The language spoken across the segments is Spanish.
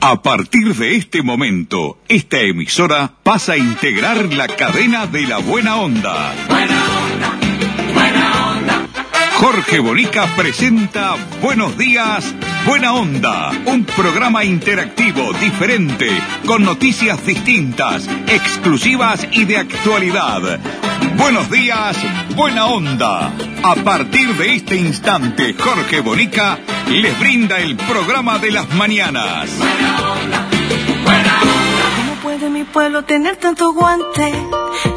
A partir de este momento, esta emisora pasa a integrar la cadena de la buena onda. Jorge Bonica presenta Buenos días, Buena Onda, un programa interactivo, diferente, con noticias distintas, exclusivas y de actualidad. Buenos días, Buena Onda. A partir de este instante, Jorge Bonica les brinda el programa de las mañanas. Buena onda, buena onda. ¿Cómo puede mi pueblo tener tanto guante?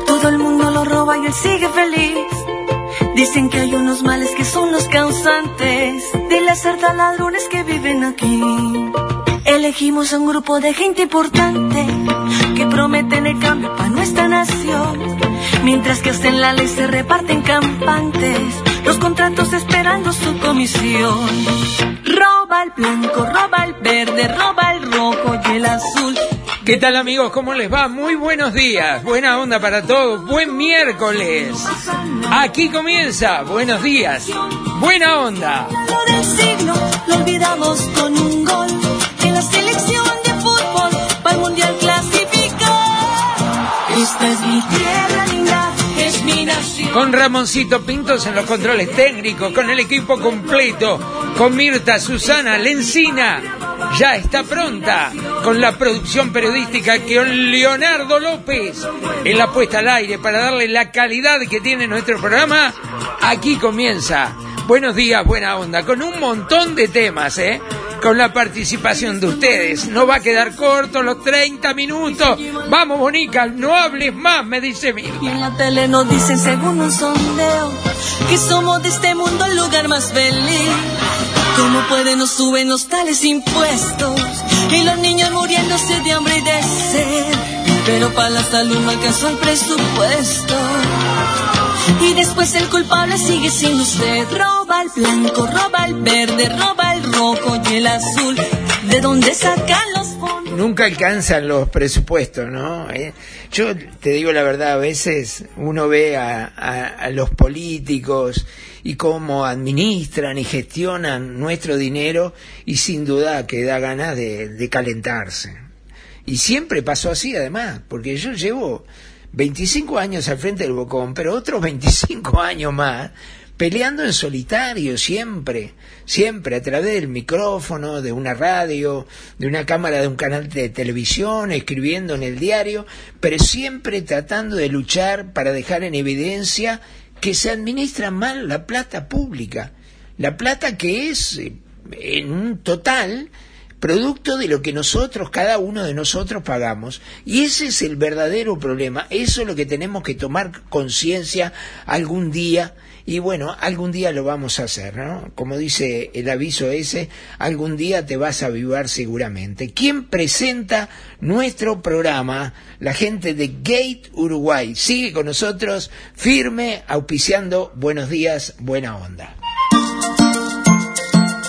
Todo el mundo lo roba y él sigue feliz. Dicen que hay unos males que son los causantes de las cerdas ladrones que viven aquí. Elegimos a un grupo de gente importante que prometen el cambio para nuestra nación. Mientras que hasta en la ley se reparten campantes, los contratos esperando su comisión. Roba el blanco, roba el verde, roba el rojo y el azul. ¿Qué tal amigos? ¿Cómo les va? Muy buenos días, buena onda para todos, buen miércoles. Aquí comienza, buenos días, buena onda. Lo olvidamos con un gol en la selección de fútbol para el mundial clasificar. Esta es mi tierra linda, es mi nación. Con Ramoncito Pintos en los controles técnicos, con el equipo completo, con Mirta, Susana, Lencina. Ya está pronta con la producción periodística que Leonardo López en la puesta al aire para darle la calidad que tiene nuestro programa. Aquí comienza. Buenos días, buena onda, con un montón de temas, ¿eh? Con la participación de ustedes. No va a quedar corto los 30 minutos. Vamos, Bonica, no hables más, me dice Y Mirta. en la tele nos dicen según un sondeo que somos de este mundo el lugar más feliz. ¿Cómo pueden nos suben los tales impuestos? Y los niños muriéndose de hambre y de sed. Pero para la salud no alcanzó el presupuesto. Y después el culpable sigue siendo usted. Roba el blanco, roba el verde, roba el rojo y el azul. ¿De dónde sacan los fondos? Nunca alcanzan los presupuestos, ¿no? Eh, Yo te digo la verdad, a veces uno ve a, a- a los políticos y cómo administran y gestionan nuestro dinero y sin duda que da ganas de, de calentarse. Y siempre pasó así además, porque yo llevo 25 años al frente del Bocón, pero otros 25 años más peleando en solitario siempre, siempre a través del micrófono, de una radio, de una cámara de un canal de televisión, escribiendo en el diario, pero siempre tratando de luchar para dejar en evidencia que se administra mal la plata pública, la plata que es eh, en un total producto de lo que nosotros, cada uno de nosotros pagamos. Y ese es el verdadero problema. Eso es lo que tenemos que tomar conciencia algún día. Y bueno, algún día lo vamos a hacer, ¿no? Como dice el aviso ese, algún día te vas a avivar seguramente. ¿Quién presenta nuestro programa? La gente de Gate Uruguay. Sigue con nosotros, firme, auspiciando Buenos días, buena onda.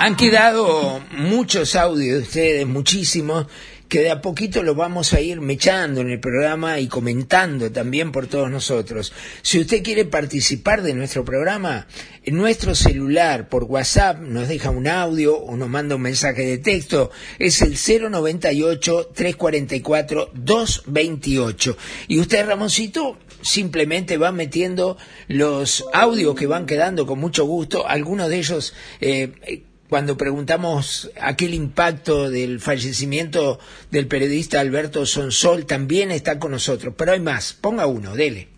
Han quedado muchos audios de ustedes, muchísimos, que de a poquito los vamos a ir mechando en el programa y comentando también por todos nosotros. Si usted quiere participar de nuestro programa, en nuestro celular por WhatsApp nos deja un audio o nos manda un mensaje de texto, es el 098-344-228. Y usted, Ramoncito, simplemente va metiendo los audios que van quedando con mucho gusto, algunos de ellos... eh, cuando preguntamos aquel impacto del fallecimiento del periodista Alberto Sonsol, también está con nosotros. Pero hay más. Ponga uno, dele.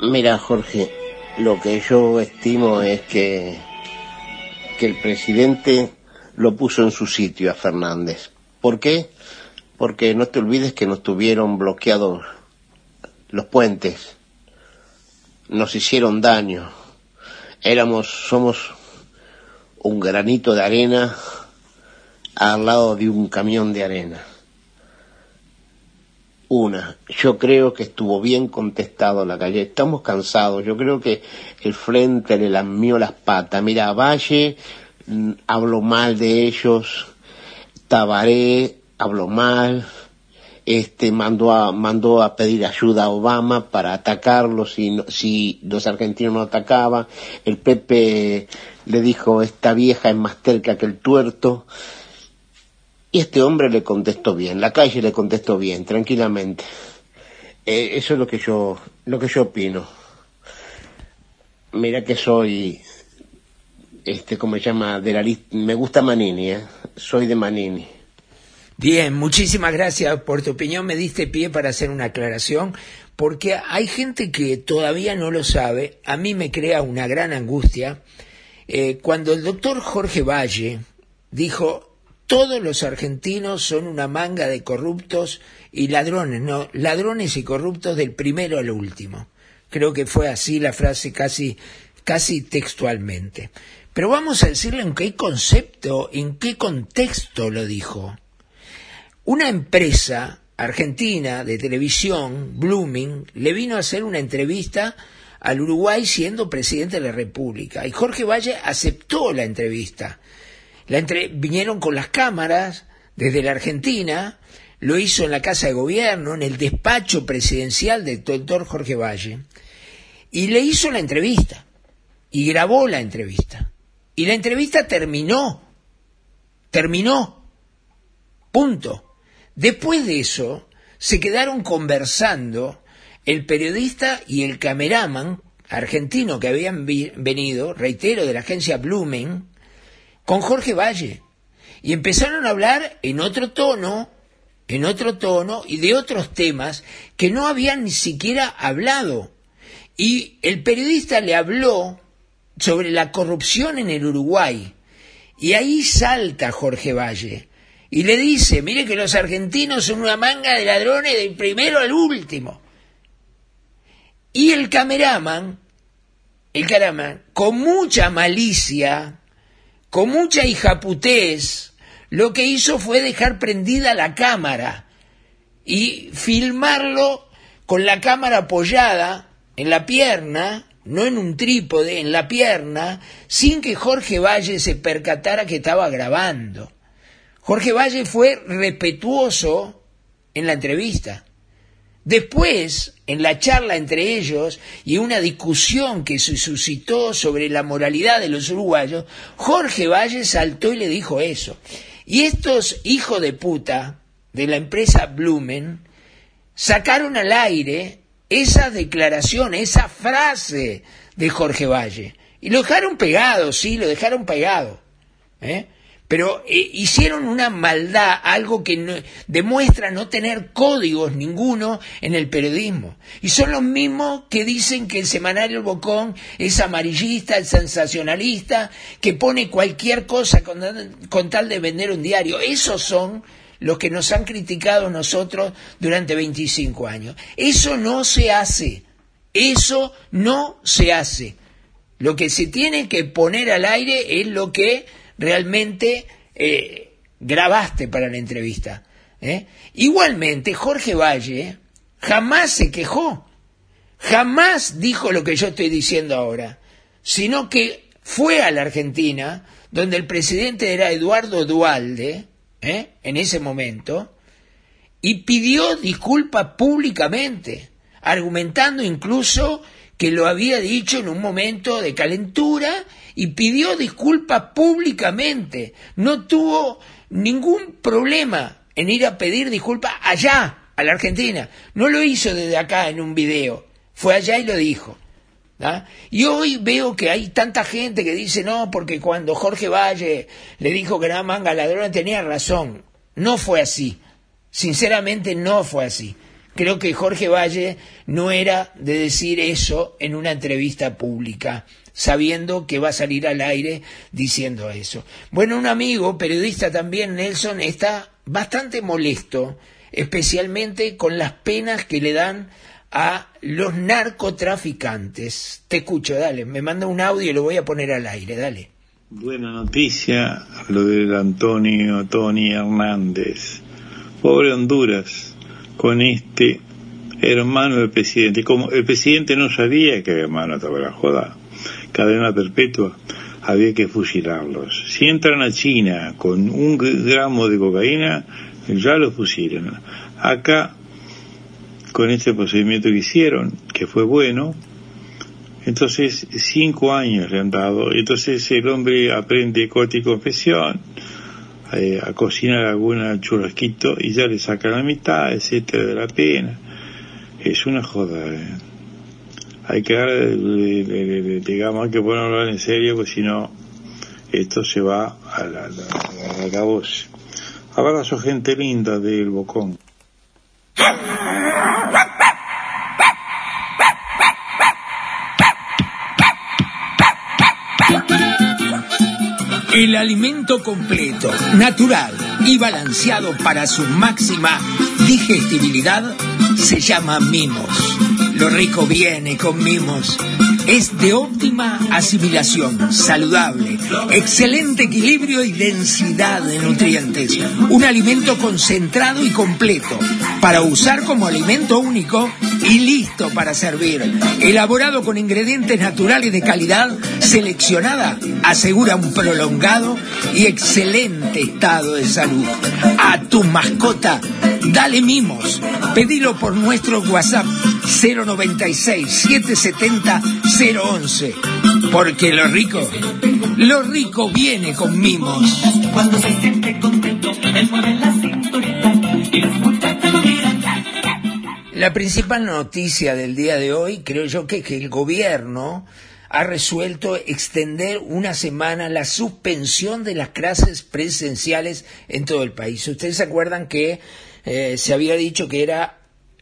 Mira, Jorge, lo que yo estimo es que, que el presidente lo puso en su sitio a Fernández. ¿Por qué? Porque no te olvides que nos tuvieron bloqueados los puentes, nos hicieron daño, éramos, somos un granito de arena al lado de un camión de arena. Una, yo creo que estuvo bien contestado la calle. Estamos cansados. Yo creo que el frente le lamió las patas. Mira, Valle mm, habló mal de ellos. Tabaré habló mal. Este mandó a mandó a pedir ayuda a Obama para atacarlos si si los argentinos no atacaban. El Pepe le dijo esta vieja es más terca que el tuerto. Y este hombre le contestó bien, la calle le contestó bien, tranquilamente. Eh, eso es lo que yo, lo que yo opino. Mira que soy, este, ¿cómo se llama? De la lista, me gusta Manini, ¿eh? Soy de Manini. Bien, muchísimas gracias por tu opinión. Me diste pie para hacer una aclaración, porque hay gente que todavía no lo sabe. A mí me crea una gran angustia. Eh, cuando el doctor Jorge Valle dijo, todos los argentinos son una manga de corruptos y ladrones, no, ladrones y corruptos del primero al último. Creo que fue así la frase casi, casi textualmente. Pero vamos a decirle en qué concepto, en qué contexto lo dijo. Una empresa argentina de televisión, Blooming, le vino a hacer una entrevista al Uruguay siendo presidente de la República. Y Jorge Valle aceptó la entrevista. La vinieron con las cámaras desde la Argentina, lo hizo en la Casa de Gobierno, en el despacho presidencial del doctor Jorge Valle, y le hizo la entrevista, y grabó la entrevista. Y la entrevista terminó, terminó, punto. Después de eso, se quedaron conversando el periodista y el cameraman argentino que habían venido, reitero, de la agencia Blooming, con Jorge Valle. Y empezaron a hablar en otro tono, en otro tono y de otros temas que no habían ni siquiera hablado. Y el periodista le habló sobre la corrupción en el Uruguay. Y ahí salta Jorge Valle y le dice, mire que los argentinos son una manga de ladrones del primero al último. Y el cameraman, el cameraman, con mucha malicia, con mucha hijaputés, lo que hizo fue dejar prendida la cámara y filmarlo con la cámara apoyada en la pierna, no en un trípode, en la pierna, sin que Jorge Valle se percatara que estaba grabando. Jorge Valle fue respetuoso en la entrevista. Después, en la charla entre ellos y una discusión que se suscitó sobre la moralidad de los uruguayos, Jorge Valle saltó y le dijo eso. Y estos hijos de puta de la empresa Blumen sacaron al aire esa declaración, esa frase de Jorge Valle. Y lo dejaron pegado, sí, lo dejaron pegado. ¿eh? Pero eh, hicieron una maldad, algo que demuestra no tener códigos ninguno en el periodismo. Y son los mismos que dicen que el semanario Bocón es amarillista, es sensacionalista, que pone cualquier cosa con, con tal de vender un diario. Esos son los que nos han criticado nosotros durante 25 años. Eso no se hace. Eso no se hace. Lo que se tiene que poner al aire es lo que realmente eh, grabaste para la entrevista. ¿eh? Igualmente, Jorge Valle jamás se quejó, jamás dijo lo que yo estoy diciendo ahora, sino que fue a la Argentina, donde el presidente era Eduardo Dualde, ¿eh? en ese momento, y pidió disculpas públicamente, argumentando incluso que lo había dicho en un momento de calentura y pidió disculpas públicamente. No tuvo ningún problema en ir a pedir disculpas allá, a la Argentina. No lo hizo desde acá en un video, fue allá y lo dijo. Y hoy veo que hay tanta gente que dice, no, porque cuando Jorge Valle le dijo que era manga ladrona tenía razón. No fue así. Sinceramente no fue así. Creo que Jorge Valle no era de decir eso en una entrevista pública, sabiendo que va a salir al aire diciendo eso. Bueno, un amigo, periodista también, Nelson, está bastante molesto, especialmente con las penas que le dan a los narcotraficantes. Te escucho, dale, me manda un audio y lo voy a poner al aire, dale. Buena noticia lo del Antonio Tony Hernández. Pobre Honduras, con este hermano del presidente. Como el presidente no sabía que hermano estaba la joda, cadena perpetua, había que fusilarlos. Si entran a China con un gramo de cocaína, ya los fusilan. Acá, con este procedimiento que hicieron, que fue bueno, entonces cinco años le han dado, entonces el hombre aprende corte y confesión, eh, a cocinar alguna churrasquito y ya le saca la mitad, etcétera, de la pena. Es una joda. Eh. Hay que dar, digamos, hay que ponerlo en serio, porque si no, esto se va a la, a la, voz. Abrazo gente linda del Bocón. El alimento completo, natural y balanceado para su máxima digestibilidad se llama mimos. Lo rico viene con mimos. Es de óptima asimilación, saludable, excelente equilibrio y densidad de nutrientes. Un alimento concentrado y completo para usar como alimento único y listo para servir. Elaborado con ingredientes naturales de calidad seleccionada, asegura un prolongado y excelente estado de salud. A tu mascota, dale mimos. Pedilo por nuestro WhatsApp 096 770 011. Porque lo rico, lo rico viene con mimos. Cuando se siente contento, él mueve la cinturita y los muchachos lo miran. La principal noticia del día de hoy, creo yo, que, que el gobierno ha resuelto extender una semana la suspensión de las clases presenciales en todo el país. Ustedes se acuerdan que eh, se había dicho que era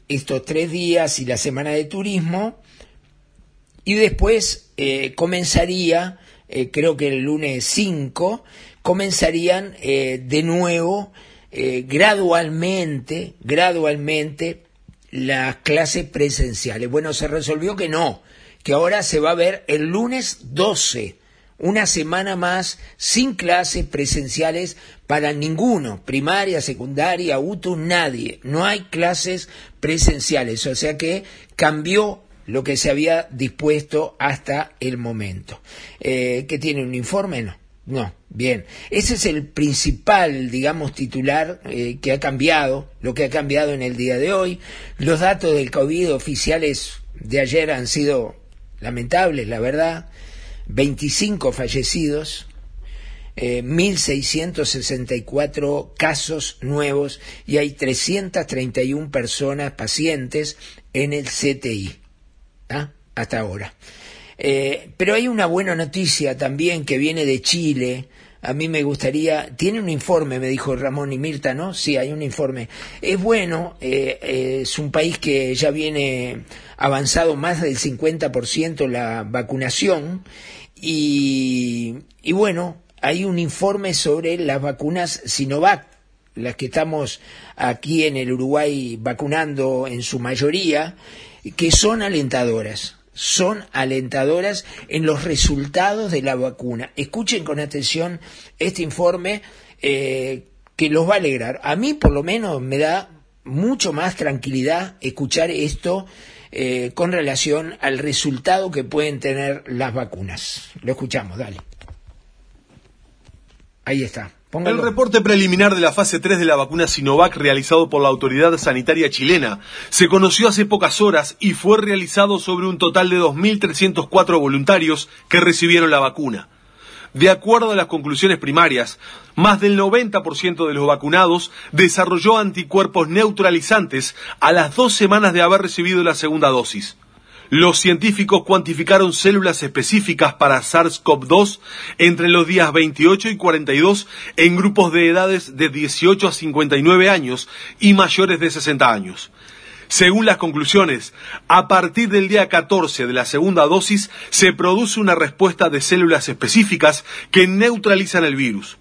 estos tres días y la semana de turismo, y después eh, comenzaría, eh, creo que el lunes 5, comenzarían eh, de nuevo, eh, gradualmente, gradualmente, las clases presenciales. Bueno, se resolvió que no, que ahora se va a ver el lunes 12, una semana más sin clases presenciales para ninguno, primaria, secundaria, UTU, nadie. No hay clases presenciales, o sea que cambió lo que se había dispuesto hasta el momento. Eh, ¿Que tiene un informe? No. No, bien. Ese es el principal, digamos, titular eh, que ha cambiado, lo que ha cambiado en el día de hoy. Los datos del COVID oficiales de ayer han sido lamentables, la verdad. 25 fallecidos, eh, 1.664 casos nuevos y hay 331 personas, pacientes, en el CTI. Hasta ahora. Eh, pero hay una buena noticia también que viene de Chile. A mí me gustaría, tiene un informe, me dijo Ramón y Mirta, ¿no? Sí, hay un informe. Es bueno, eh, eh, es un país que ya viene avanzado más del 50% la vacunación y, y bueno, hay un informe sobre las vacunas Sinovac, las que estamos aquí en el Uruguay vacunando en su mayoría, que son alentadoras son alentadoras en los resultados de la vacuna. Escuchen con atención este informe eh, que los va a alegrar. A mí por lo menos me da mucho más tranquilidad escuchar esto eh, con relación al resultado que pueden tener las vacunas. Lo escuchamos, dale. Ahí está. El reporte preliminar de la fase 3 de la vacuna Sinovac realizado por la Autoridad Sanitaria Chilena se conoció hace pocas horas y fue realizado sobre un total de 2.304 voluntarios que recibieron la vacuna. De acuerdo a las conclusiones primarias, más del 90% de los vacunados desarrolló anticuerpos neutralizantes a las dos semanas de haber recibido la segunda dosis. Los científicos cuantificaron células específicas para SARS-CoV-2 entre los días 28 y 42 en grupos de edades de 18 a 59 años y mayores de 60 años. Según las conclusiones, a partir del día 14 de la segunda dosis se produce una respuesta de células específicas que neutralizan el virus.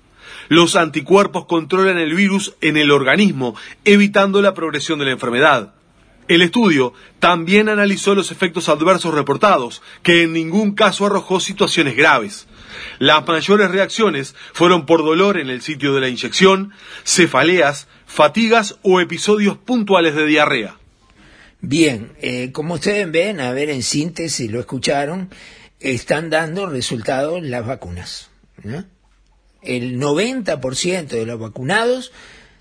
Los anticuerpos controlan el virus en el organismo, evitando la progresión de la enfermedad. El estudio también analizó los efectos adversos reportados, que en ningún caso arrojó situaciones graves. Las mayores reacciones fueron por dolor en el sitio de la inyección, cefaleas, fatigas o episodios puntuales de diarrea. Bien, eh, como ustedes ven, a ver en síntesis, lo escucharon, están dando resultados las vacunas. El 90% de los vacunados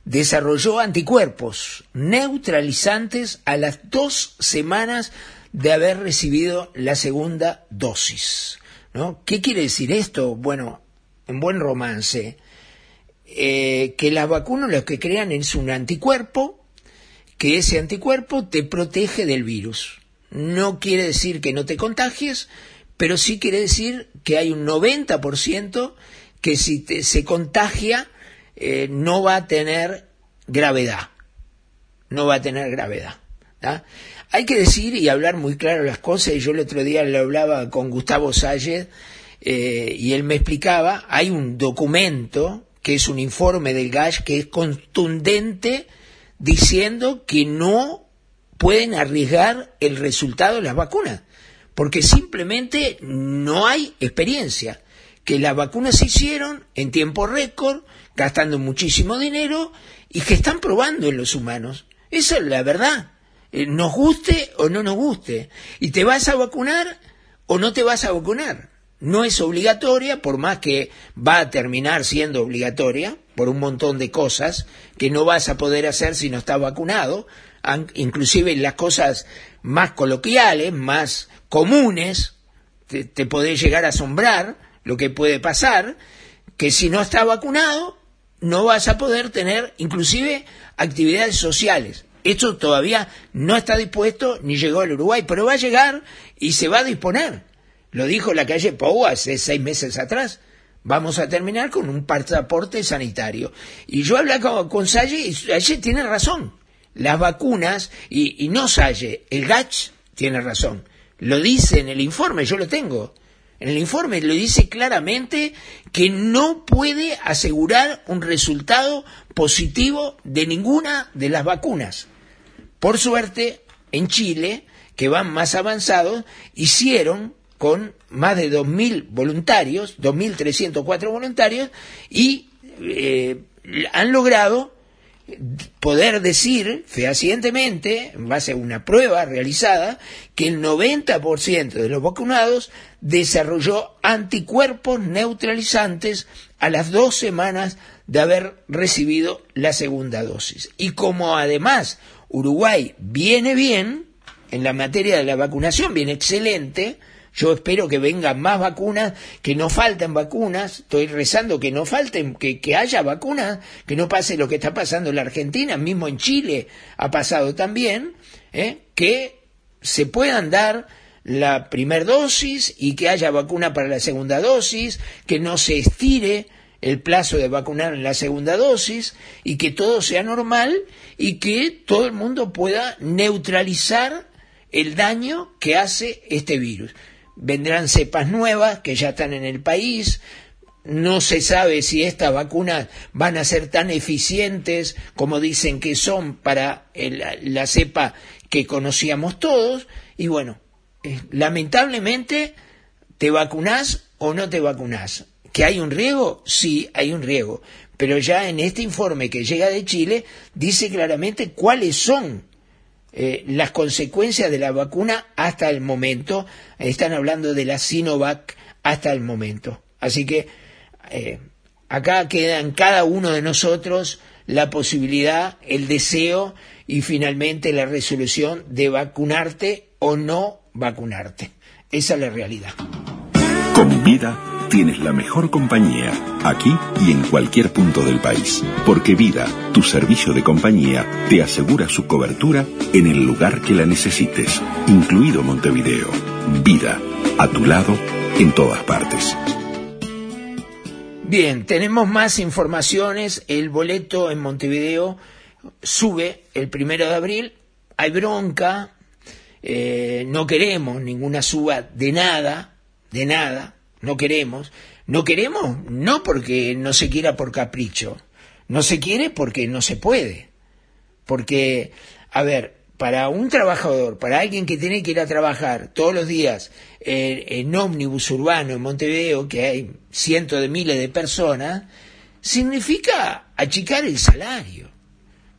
desarrolló anticuerpos neutralizantes a las dos semanas de haber recibido la segunda dosis. ¿no? ¿Qué quiere decir esto? Bueno, en buen romance, eh, que las vacunas lo que crean es un anticuerpo, que ese anticuerpo te protege del virus. No quiere decir que no te contagies, pero sí quiere decir que hay un 90% que si se contagia eh, no va a tener gravedad. No va a tener gravedad. Hay que decir y hablar muy claro las cosas, y yo el otro día le hablaba con Gustavo Salles eh, y él me explicaba, hay un documento que es un informe del GASH que es contundente diciendo que no pueden arriesgar el resultado de las vacunas, porque simplemente no hay experiencia, que las vacunas se hicieron en tiempo récord, gastando muchísimo dinero y que están probando en los humanos. Esa es la verdad. Eh, nos guste o no nos guste. Y te vas a vacunar o no te vas a vacunar. No es obligatoria, por más que va a terminar siendo obligatoria por un montón de cosas que no vas a poder hacer si no estás vacunado, inclusive las cosas más coloquiales, más comunes, te, te podés llegar a asombrar lo que puede pasar, que si no estás vacunado no vas a poder tener inclusive actividades sociales. Esto todavía no está dispuesto ni llegó al Uruguay, pero va a llegar y se va a disponer. Lo dijo la calle Pou hace seis meses atrás. Vamos a terminar con un pasaporte sanitario. Y yo hablé con, con Salle y Salle tiene razón. Las vacunas, y, no Salle, el GACH tiene razón. Lo dice en el informe, yo lo tengo. En el informe lo dice claramente que no puede asegurar un resultado positivo de ninguna de las vacunas. Por suerte, en Chile, que van más avanzados, hicieron con más de 2.000 voluntarios, 2.304 voluntarios, y eh, han logrado poder decir fehacientemente, en base a una prueba realizada, que el 90% de los vacunados desarrolló anticuerpos neutralizantes a las dos semanas de haber recibido la segunda dosis. Y como además Uruguay viene bien, en la materia de la vacunación viene excelente, yo espero que vengan más vacunas, que no falten vacunas, estoy rezando que no falten, que, que haya vacunas, que no pase lo que está pasando en la Argentina, mismo en Chile ha pasado también, ¿eh? que se puedan dar la primera dosis y que haya vacuna para la segunda dosis, que no se estire el plazo de vacunar en la segunda dosis y que todo sea normal y que todo el mundo pueda neutralizar el daño que hace este virus. Vendrán cepas nuevas que ya están en el país, no se sabe si estas vacunas van a ser tan eficientes como dicen que son para la cepa que conocíamos todos y bueno, eh, lamentablemente te vacunás o no te vacunás. ¿Que hay un riesgo? Sí, hay un riesgo. Pero ya en este informe que llega de Chile dice claramente cuáles son eh, las consecuencias de la vacuna hasta el momento. Están hablando de la Sinovac hasta el momento. Así que eh, acá queda en cada uno de nosotros la posibilidad, el deseo y finalmente la resolución de vacunarte o no vacunarte. Esa es la realidad. Con vida tienes la mejor compañía, aquí y en cualquier punto del país. Porque Vida, tu servicio de compañía, te asegura su cobertura en el lugar que la necesites, incluido Montevideo. Vida, a tu lado, en todas partes. Bien, tenemos más informaciones. El boleto en Montevideo sube el primero de abril. Hay bronca. Eh, no queremos ninguna suba de nada, de nada no queremos. No queremos no porque no se quiera por capricho, no se quiere porque no se puede. Porque, a ver, para un trabajador, para alguien que tiene que ir a trabajar todos los días en, ómnibus urbano en Montevideo, que hay cientos de miles de personas, significa achicar el salario,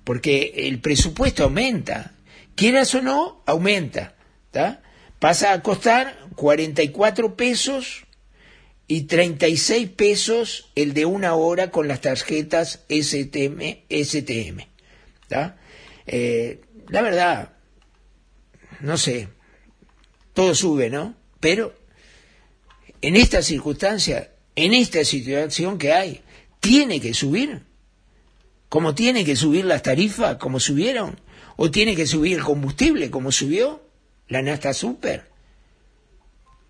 porque el presupuesto aumenta, quieras o no, aumenta, ¿tá? pasa a costar 44 pesos y 36 pesos el de una hora con las tarjetas STM. STM. Eh, la verdad, no sé, todo sube, ¿no? Pero en esta circunstancia, en esta situación que hay, tiene que subir. Como tiene que subir las tarifas, como subieron. O tiene que subir el combustible, como subió la Nasta Super.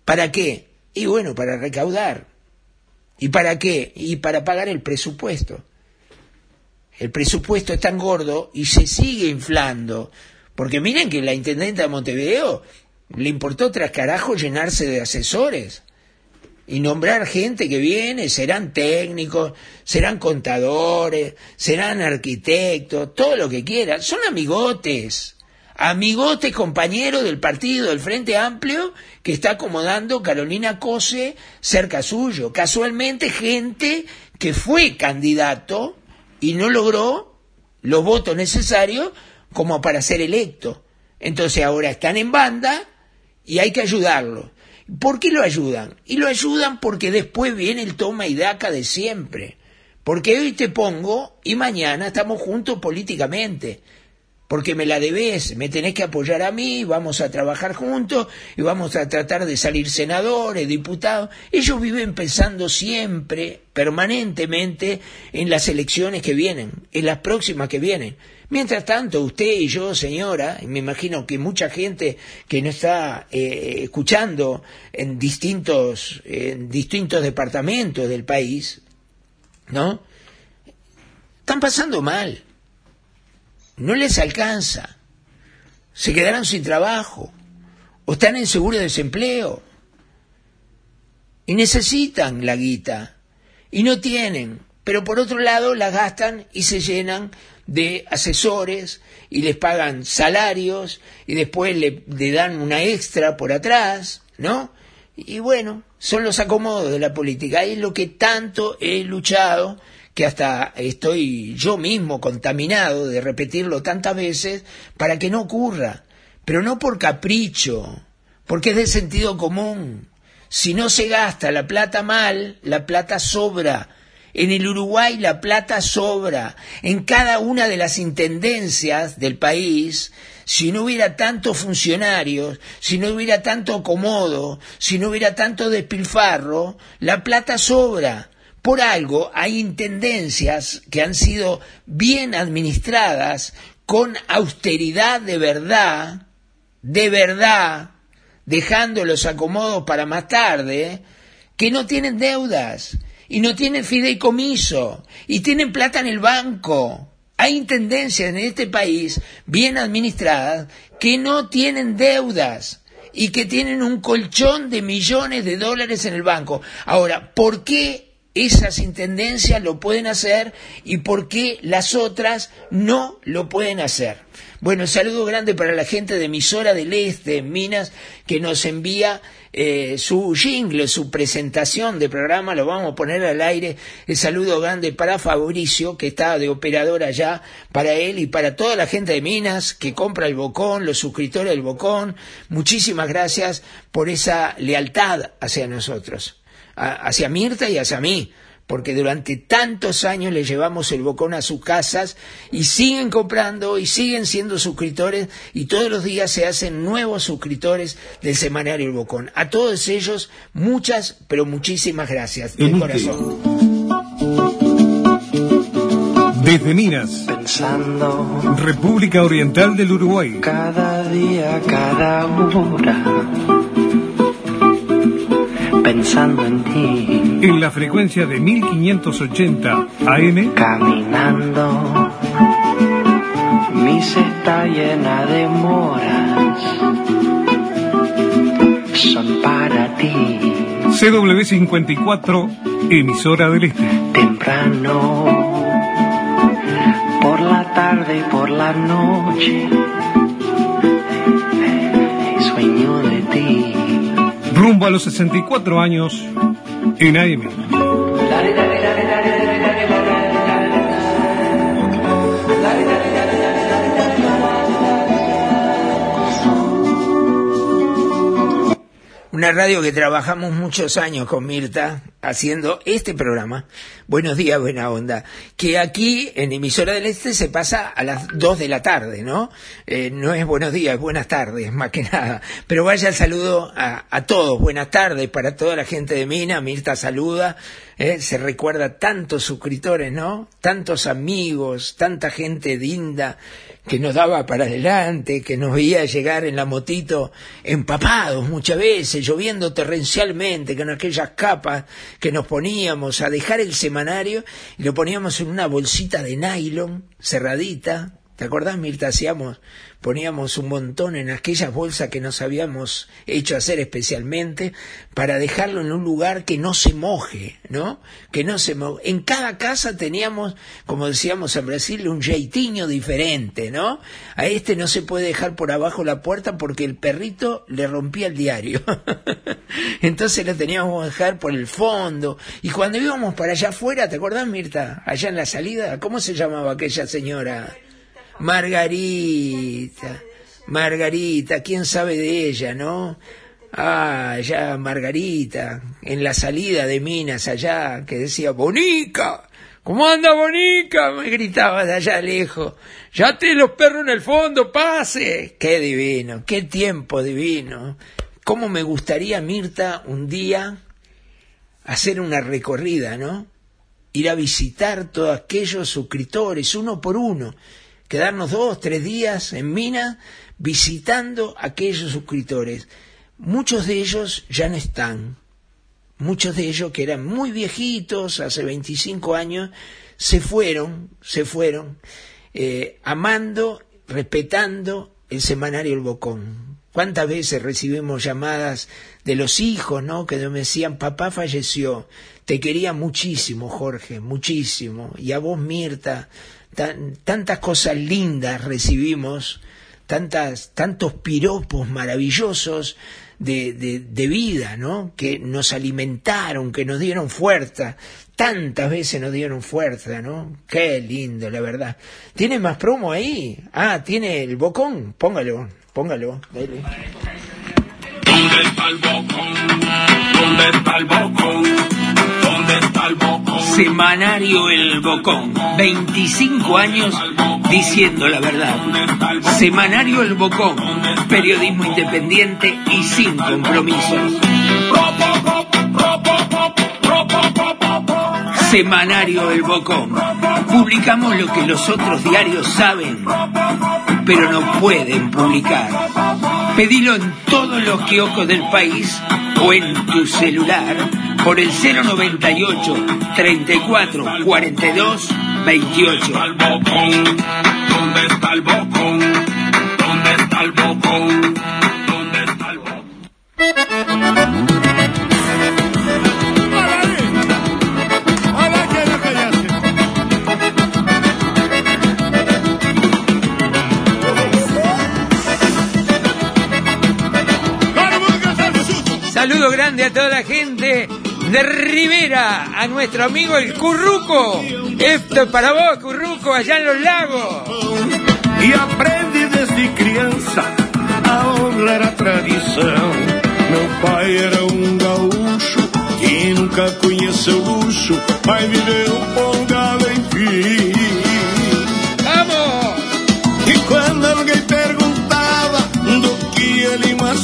¿Para qué? Y bueno, para recaudar. ¿Y para qué? Y para pagar el presupuesto. El presupuesto es tan gordo y se sigue inflando. Porque miren que la intendenta de Montevideo le importó tras carajo llenarse de asesores y nombrar gente que viene, serán técnicos, serán contadores, serán arquitectos, todo lo que quieran. Son amigotes, amigotes compañeros del partido del Frente Amplio que está acomodando Carolina Cose cerca suyo. Casualmente gente que fue candidato y no logró los votos necesarios como para ser electo. Entonces ahora están en banda y hay que ayudarlo. ¿Por qué lo ayudan? Y lo ayudan porque después viene el toma y daca de siempre. Porque hoy te pongo y mañana estamos juntos políticamente porque me la debes, me tenés que apoyar a mí, vamos a trabajar juntos y vamos a tratar de salir senadores, diputados. Ellos viven pensando siempre, permanentemente, en las elecciones que vienen, en las próximas que vienen. Mientras tanto, usted y yo, señora, y me imagino que mucha gente que nos está eh, escuchando en distintos, en distintos departamentos del país, ¿no? Están pasando mal no les alcanza, se quedaron sin trabajo. O están en seguro de desempleo. Y necesitan la guita. Y no tienen, pero por otro lado la gastan y se llenan de asesores y les pagan salarios y después le, le dan una extra por atrás, ¿no? Y bueno, son los acomodos de la política. Es lo que tanto he luchado que hasta estoy yo mismo contaminado de repetirlo tantas veces para que no ocurra, pero no por capricho, porque es de sentido común. Si no se gasta la plata mal, la plata sobra. En el Uruguay la plata sobra. En cada una de las intendencias del país, si no hubiera tantos funcionarios, si no hubiera tanto acomodo, si no hubiera tanto despilfarro, la plata sobra. Por algo hay intendencias que han sido bien administradas con austeridad de verdad, de verdad, dejando los acomodos para más tarde, que no tienen deudas y no tienen fideicomiso y tienen plata en el banco. Hay intendencias en este país bien administradas que no tienen deudas y que tienen un colchón de millones de dólares en el banco. Ahora, ¿por qué esas intendencias lo pueden hacer y por qué las otras no lo pueden hacer. Bueno, saludo grande para la gente de Emisora del Este, en Minas, que nos envía eh, su jingle, su presentación de programa, lo vamos a poner al aire. El saludo grande para Fabricio, que está de operador allá, para él y para toda la gente de Minas que compra el Bocón, los suscriptores del Bocón. Muchísimas gracias por esa lealtad hacia nosotros hacia Mirta y hacia mí, porque durante tantos años le llevamos el bocón a sus casas y siguen comprando y siguen siendo suscriptores y todos los días se hacen nuevos suscriptores del semanario El Bocón. A todos ellos, muchas, pero muchísimas gracias de corazón. Desde Minas, pensando República Oriental del Uruguay. Cada día, cada hora pensando en ti. En la frecuencia de 1580 AM. Caminando. Mis está llena de moras. Son para ti. CW54, emisora del Este. Temprano. Por la tarde y por la noche. Sueño de ti rumbo a los 64 años en AM. Una radio que trabajamos muchos años con Mirta haciendo este programa, Buenos días, buena onda, que aquí en emisora del Este se pasa a las 2 de la tarde, ¿no? Eh, no es buenos días, es buenas tardes, más que nada. Pero vaya el saludo a, a todos, buenas tardes para toda la gente de Mina, Mirta saluda, eh, se recuerda tantos suscriptores, ¿no? Tantos amigos, tanta gente linda que nos daba para adelante, que nos veía llegar en la motito empapados muchas veces, lloviendo torrencialmente, con aquellas capas que nos poníamos a dejar el semanario y lo poníamos en una bolsita de nylon cerradita. ¿Te acordás, Mirta? Hacíamos, poníamos un montón en aquellas bolsas que nos habíamos hecho hacer especialmente para dejarlo en un lugar que no se moje, ¿no? Que no se moje. En cada casa teníamos, como decíamos en Brasil, un jeitinho diferente, ¿no? A este no se puede dejar por abajo la puerta porque el perrito le rompía el diario. Entonces lo teníamos que dejar por el fondo. Y cuando íbamos para allá afuera, ¿te acordás, Mirta? Allá en la salida, ¿cómo se llamaba aquella señora? Margarita, Margarita, ¿quién sabe de ella, no? Ah, ya Margarita, en la salida de Minas allá, que decía, Bonica, ¿cómo anda Bonica? Me gritaba de allá lejos, ya te los perros en el fondo, pase. Qué divino, qué tiempo divino. ¿Cómo me gustaría, Mirta, un día hacer una recorrida, ¿no? Ir a visitar todos aquellos suscriptores, uno por uno, quedarnos dos, tres días en Mina visitando a aquellos suscriptores. Muchos de ellos ya no están. Muchos de ellos que eran muy viejitos, hace 25 años, se fueron, se fueron, eh, amando, respetando el semanario El Bocón. ¿Cuántas veces recibimos llamadas de los hijos, ¿no? Que me decían, papá falleció, te quería muchísimo, Jorge, muchísimo, y a vos, Mirta, tan, tantas cosas lindas recibimos, tantas, tantos piropos maravillosos de, de, vida, ¿no? Que nos alimentaron, que nos dieron fuerza, tantas veces nos dieron fuerza, ¿no? Qué lindo, la verdad. ¿Tiene más promo ahí? Ah, tiene el bocón, póngalo, póngalo, dale. ¿Dónde está el bocón? ¿Dónde está el bocón? Semanario El Bocón, 25 años diciendo la verdad. Semanario El Bocón, periodismo independiente y sin compromisos. Semanario El Bocón. Publicamos lo que los otros diarios saben, pero no pueden publicar. Pedilo en todos los kioscos del país o en tu celular por el 098 34 42 28. ¿Dónde está el bocón? ¿Dónde está el bocón? ¿Dónde está el bocón? Saludo grande a toda la gente de Rivera, a nuestro amigo el Curruco. Esto es para vos, Curruco, allá en los lagos. E aprende desde criança a honrar a tradição. Meu pai era um gaúcho que nunca conheceu luxo, mas viveu enfim.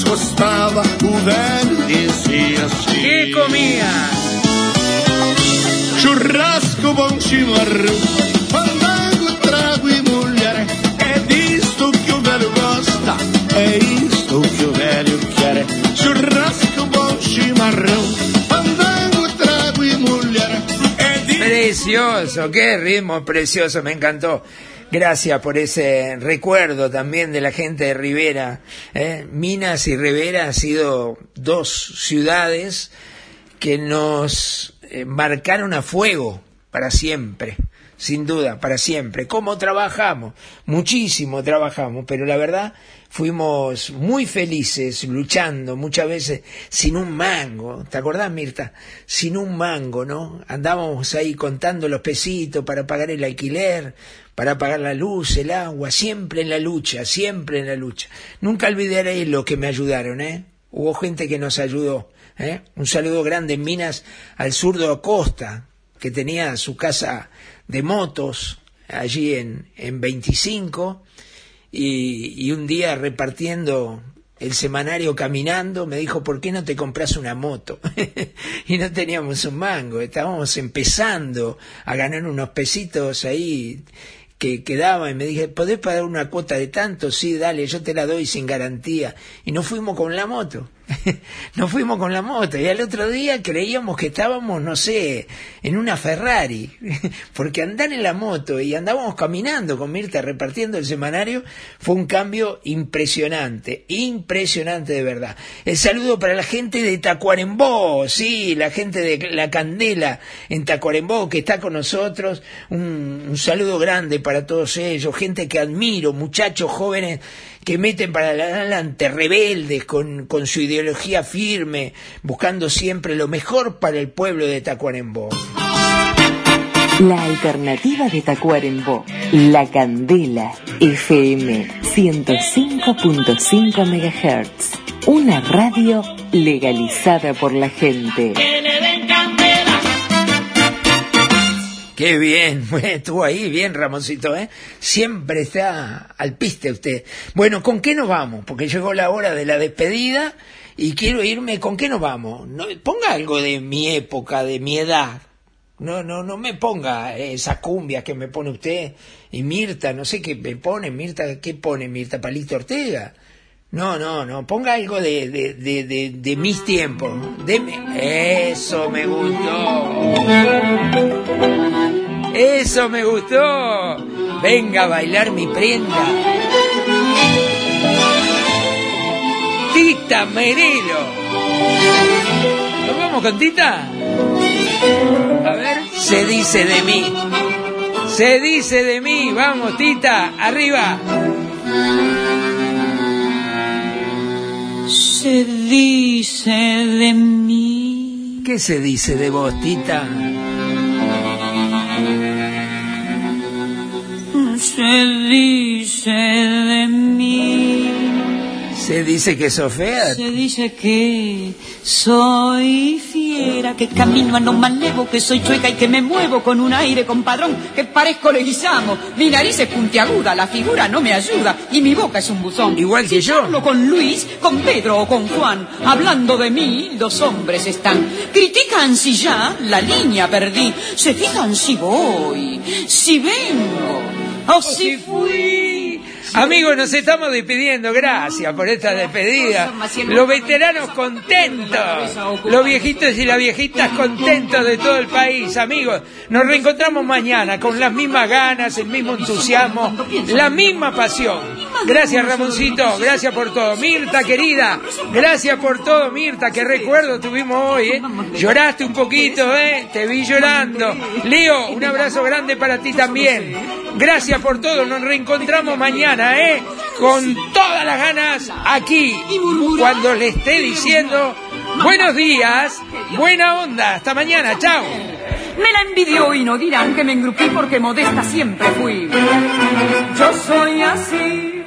Mais gostava, o velho dizia assim: ¿Qué comía? Churrasco, bom chimarrão, fandango, trago e mulher. É disto que o velho gosta, é isto que o velho quer. Churrasco, bom chimarrão, fandango, trago e mulher. É disto Precioso, qué ritmo precioso, me encantó. Gracias por ese recuerdo también de la gente de Rivera. ¿eh? Minas y Rivera han sido dos ciudades que nos marcaron a fuego para siempre. sin duda, para siempre. ¿Cómo trabajamos? Muchísimo trabajamos, pero la verdad fuimos muy felices luchando muchas veces sin un mango. ¿Te acordás, Mirta? Sin un mango, ¿no? Andábamos ahí contando los pesitos para pagar el alquiler, para pagar la luz, el agua, siempre en la lucha, siempre en la lucha. Nunca olvidaré lo que me ayudaron, ¿eh? Hubo gente que nos ayudó. ¿eh? Un saludo grande en Minas al zurdo Acosta, que tenía su casa de motos allí en, en 25 y, y un día repartiendo el semanario caminando me dijo, ¿por qué no te compras una moto? y no teníamos un mango, estábamos empezando a ganar unos pesitos ahí que quedaba y me dije, ¿podés pagar una cuota de tanto? Sí, dale, yo te la doy sin garantía. Y nos fuimos con la moto. nos fuimos con la moto y al otro día creíamos que estábamos, no sé, en una Ferrari, porque andar en la moto y andábamos caminando con Mirta repartiendo el semanario fue un cambio impresionante, impresionante de verdad. El saludo para la gente de Tacuarembó, sí, la gente de La Candela en Tacuarembó que está con nosotros, un, un saludo grande para todos ellos, gente que admiro, muchachos jóvenes que meten para adelante, rebeldes, con, con su ideología firme, buscando siempre lo mejor para el pueblo de Tacuarembó. La alternativa de Tacuarembó, La Candela, FM 105.5 MHz. Una radio legalizada por la gente. Qué bien, estuvo ahí bien Ramoncito, ¿eh? Siempre está al piste usted. Bueno, ¿con qué nos vamos? Porque llegó la hora de la despedida y quiero irme, ¿con qué nos vamos? No, ponga algo de mi época, de mi edad. No, no, no me ponga esa cumbia que me pone usted y Mirta, no sé qué me pone, Mirta, ¿qué pone Mirta? Palito Ortega. No, no, no, ponga algo de, de, de, de, mis tiempos. Deme. Eso me gustó. Eso me gustó. Venga a bailar mi prenda. Tita Merelo. ¿Nos vamos con Tita? A ver. Se dice de mí. Se dice de mí. Vamos, Tita. Arriba. Se dice de mí. ¿Qué se dice de vos, Tita? Se dice de mí. Se dice que sos fea. Se dice que soy fiera, que camino a no malevo, que soy chueca y que me muevo con un aire compadrón, que parezco leguizamo. Mi nariz es puntiaguda, la figura no me ayuda y mi boca es un buzón. Igual que si yo. Hablo con Luis, con Pedro o con Juan, hablando de mí, los hombres están. Critican si ya la línea perdí, se fijan si voy, si vengo o si fui. Amigos, nos estamos despidiendo. Gracias por esta despedida. Los veteranos contentos. Los viejitos y las viejitas contentos de todo el país. Amigos, nos reencontramos mañana con las mismas ganas, el mismo entusiasmo, la misma pasión. Gracias, Ramoncito. Gracias por todo. Mirta, querida. Gracias por todo, Mirta. Qué recuerdo tuvimos hoy, ¿eh? Lloraste un poquito, ¿eh? Te vi llorando. Leo, un abrazo grande para ti también. Gracias por todo. Nos reencontramos mañana, ¿eh? Con todas las ganas aquí. Cuando le esté diciendo buenos días, buena onda. Hasta mañana. Chao. Me la envidió y no dirán que me engrupí porque modesta siempre fui. Yo soy así.